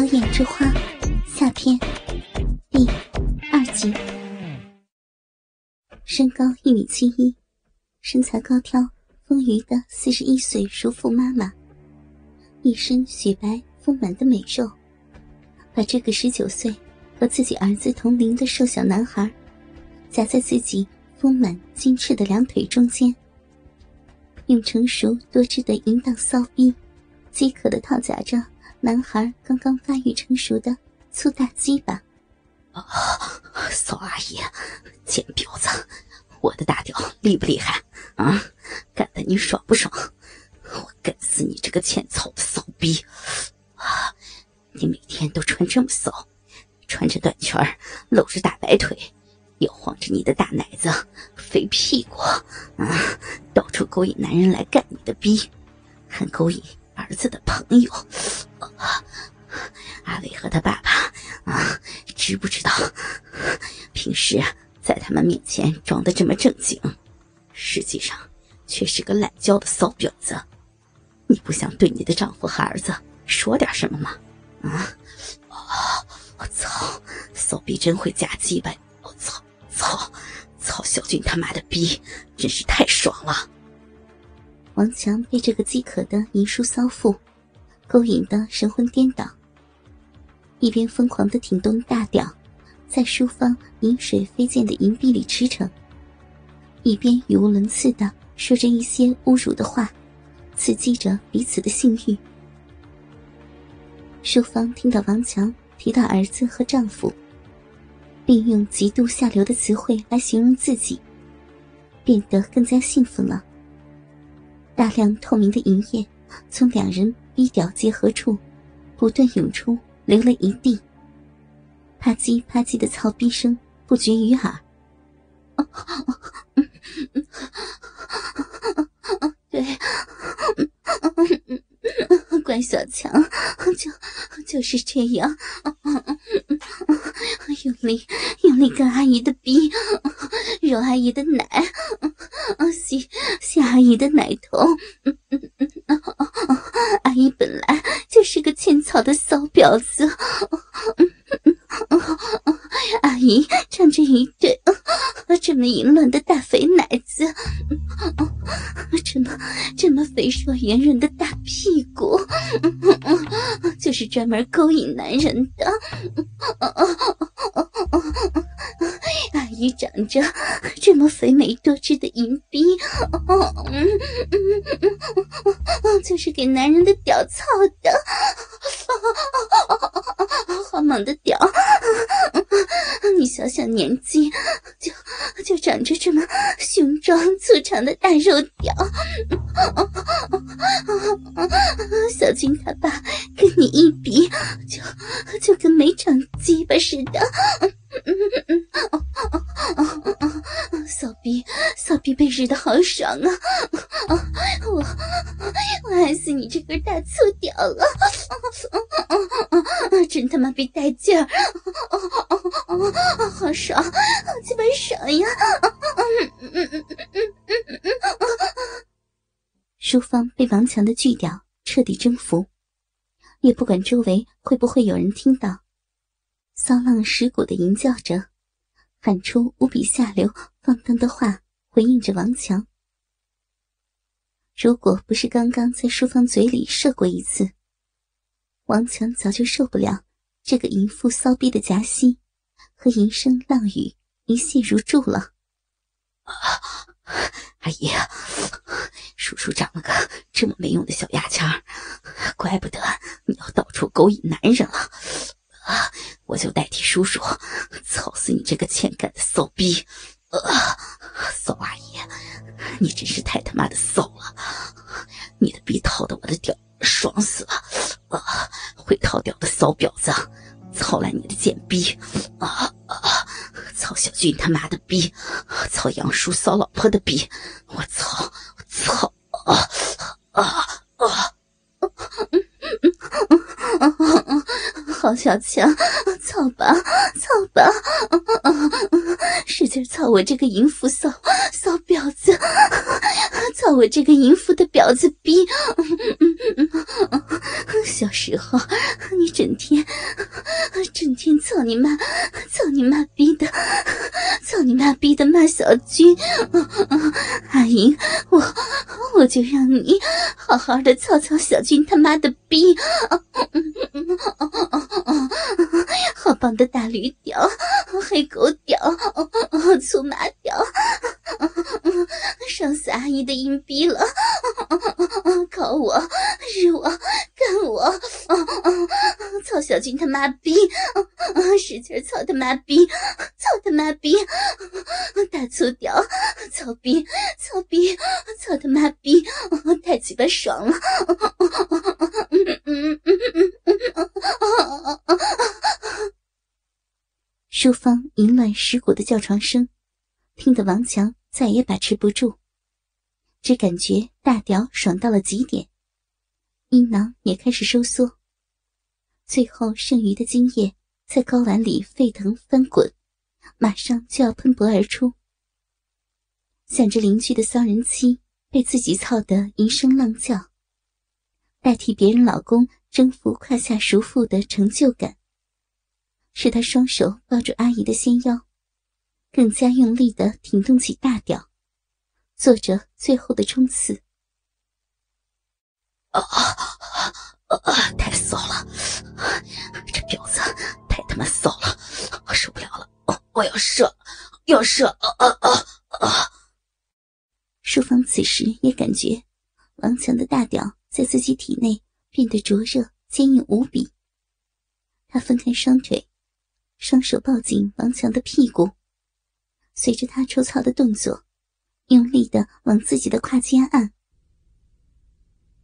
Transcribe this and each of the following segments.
妖艳之花下篇第二集。身高一米七一，身材高挑、丰腴的四十一岁熟妇妈妈，一身雪白丰满的美肉，把这个十九岁和自己儿子同龄的瘦小男孩夹在自己丰满精致的两腿中间，用成熟多汁的淫荡骚逼，饥渴的套夹着。男孩刚刚发育成熟的粗大鸡巴，啊，骚阿姨，贱婊子，我的大屌厉不厉害啊？干得你爽不爽？我干死你这个欠操的骚逼！啊，你每天都穿这么骚，穿着短裙露着大白腿，又晃着你的大奶子、肥屁股，啊，到处勾引男人来干你的逼，还勾引。儿子的朋友，阿伟和他爸爸啊，知不知道？平时在他们面前装的这么正经，实际上却是个懒娇的骚婊子。你不想对你的丈夫和儿子说点什么吗？啊！我操！骚逼真会夹鸡巴！我操！操！操！小俊他妈的逼，真是太爽了！王强被这个饥渴的淫书骚妇勾引得神魂颠倒，一边疯狂的挺动大屌，在书方饮水飞溅的银币里驰骋，一边语无伦次的说着一些侮辱的话，刺激着彼此的性欲。书芳听到王强提到儿子和丈夫，并用极度下流的词汇来形容自己，变得更加兴奋了。大量透明的银液从两人逼屌结合处不断涌出，流了一地。啪叽啪叽的操逼声不绝于耳。对，关小强，就就是这样，用力用力干阿姨的逼，揉阿姨的奶。吸吸阿姨的奶头，阿姨本来就是个欠操的骚婊子，阿姨站着一对这么淫乱的大肥奶子，这么这么肥硕圆润的大屁股，就是专门勾引男人的。阿姨长着这么肥美多汁的银币，就是给男人的屌操的，好猛的屌！你小小年纪就长着这么雄壮粗长的大肉屌，小军他爸跟你一比，就就跟没长鸡巴似的。骚逼，骚逼被日的好爽啊！我我爱死你这根大粗屌了！真他妈逼带劲儿！好爽，好鸡巴爽呀！淑芳被王强的巨屌彻底征服，也不管周围会不会有人听到，骚浪石骨的吟叫着。喊出无比下流、放荡的话，回应着王强。如果不是刚刚在淑芳嘴里射过一次，王强早就受不了这个淫妇骚逼的夹心和淫声浪语，一泻如注了。阿姨，叔叔长了个这么没用的小牙签怪不得你要到处勾引男人了。啊！我就代替叔叔，操死你这个欠干的骚逼！啊，骚阿姨，你真是太他妈的骚了！你的逼套的我的屌，爽死了！啊，会套屌的骚婊子，操烂你的贱逼！啊啊！操小军他妈的逼！操杨叔骚老婆的逼！我操！我操！啊啊啊！好小强，操吧，操吧，使劲操我这个淫妇骚骚婊子，我这个淫妇的婊子逼！小时候你整天整天操你妈，操你妈逼的，操你妈逼的骂小军，阿英，我我就让你好好的操操小军他妈的逼！好棒的大驴屌，黑狗屌，粗麻屌，上死阿姨的阴逼了！搞我，日我，干我！操小军他妈逼！使劲操他妈逼！操他妈逼！大粗屌，操逼，操逼，操他妈逼！太鸡巴爽了！书房淫乱石骨的叫床声，听得王强再也把持不住，只感觉大屌爽到了极点，阴囊也开始收缩，最后剩余的精液在睾丸里沸腾翻滚，马上就要喷薄而出。想着邻居的骚人妻被自己操得一声浪叫，代替别人老公征服胯下熟妇的成就感。使他双手抱住阿姨的纤腰，更加用力的挺动起大屌，做着最后的冲刺。啊啊啊！太骚了，这婊子太他妈骚了，我受不了了！我要射，要射！啊啊啊啊！淑芳此时也感觉王强的大屌在自己体内变得灼热坚硬无比，他分开双腿。双手抱紧王强的屁股，随着他抽操的动作，用力的往自己的胯间按。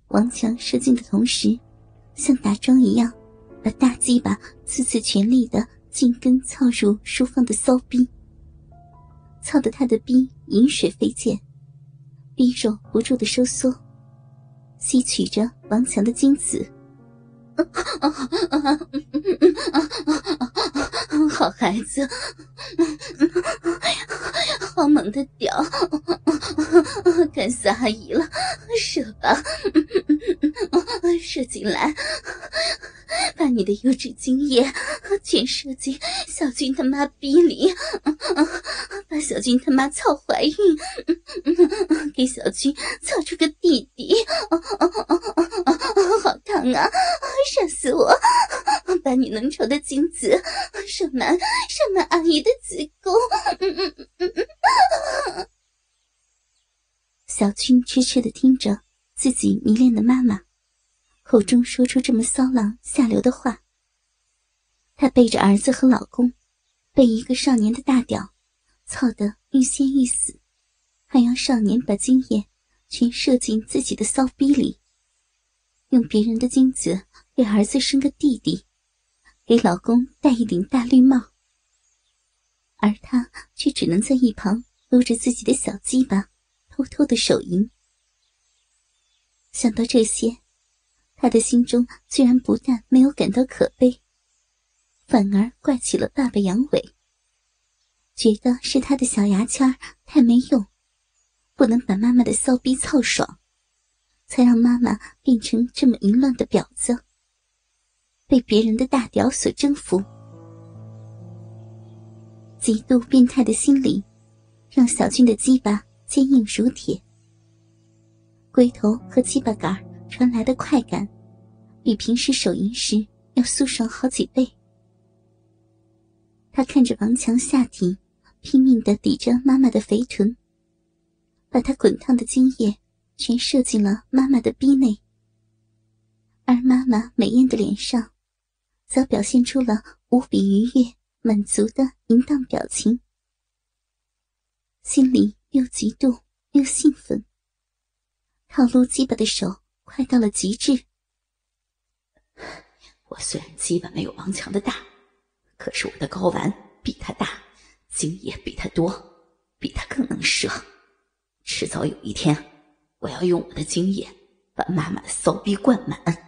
王强射精的同时，像打桩一样，把大鸡巴次次全力的进根操入舒放的骚逼，操得他的逼饮水飞溅，逼肉不住的收缩，吸取着王强的精子。好孩子，好猛的屌，干死阿姨了，射吧，射进来，把你的优质精液全射进小军他妈逼里，把小军他妈操怀孕，给小军操出个弟弟，啊！射死我！把你浓稠的精子射满，射满阿姨的子宫。小军痴痴的听着自己迷恋的妈妈口中说出这么骚浪下流的话。他背着儿子和老公，被一个少年的大屌操得欲仙欲死，还要少年把精液全射进自己的骚逼里，用别人的精子。给儿子生个弟弟，给老公戴一顶大绿帽，而他却只能在一旁搂着自己的小鸡巴，偷偷的手淫。想到这些，他的心中居然不但没有感到可悲，反而怪起了爸爸杨伟，觉得是他的小牙签太没用，不能把妈妈的骚逼操爽，才让妈妈变成这么淫乱的婊子。被别人的大屌所征服，极度变态的心理，让小俊的鸡巴坚硬如铁。龟头和鸡巴杆传来的快感，比平时手淫时要酥爽好几倍。他看着王强下体拼命的抵着妈妈的肥臀，把他滚烫的精液全射进了妈妈的逼内，而妈妈美艳的脸上。则表现出了无比愉悦、满足的淫荡表情，心里又嫉妒又兴奋。套路鸡巴的手快到了极致。我虽然鸡巴没有王强的大，可是我的睾丸比他大，精液比他多，比他更能射。迟早有一天，我要用我的经验把妈妈的骚逼灌满。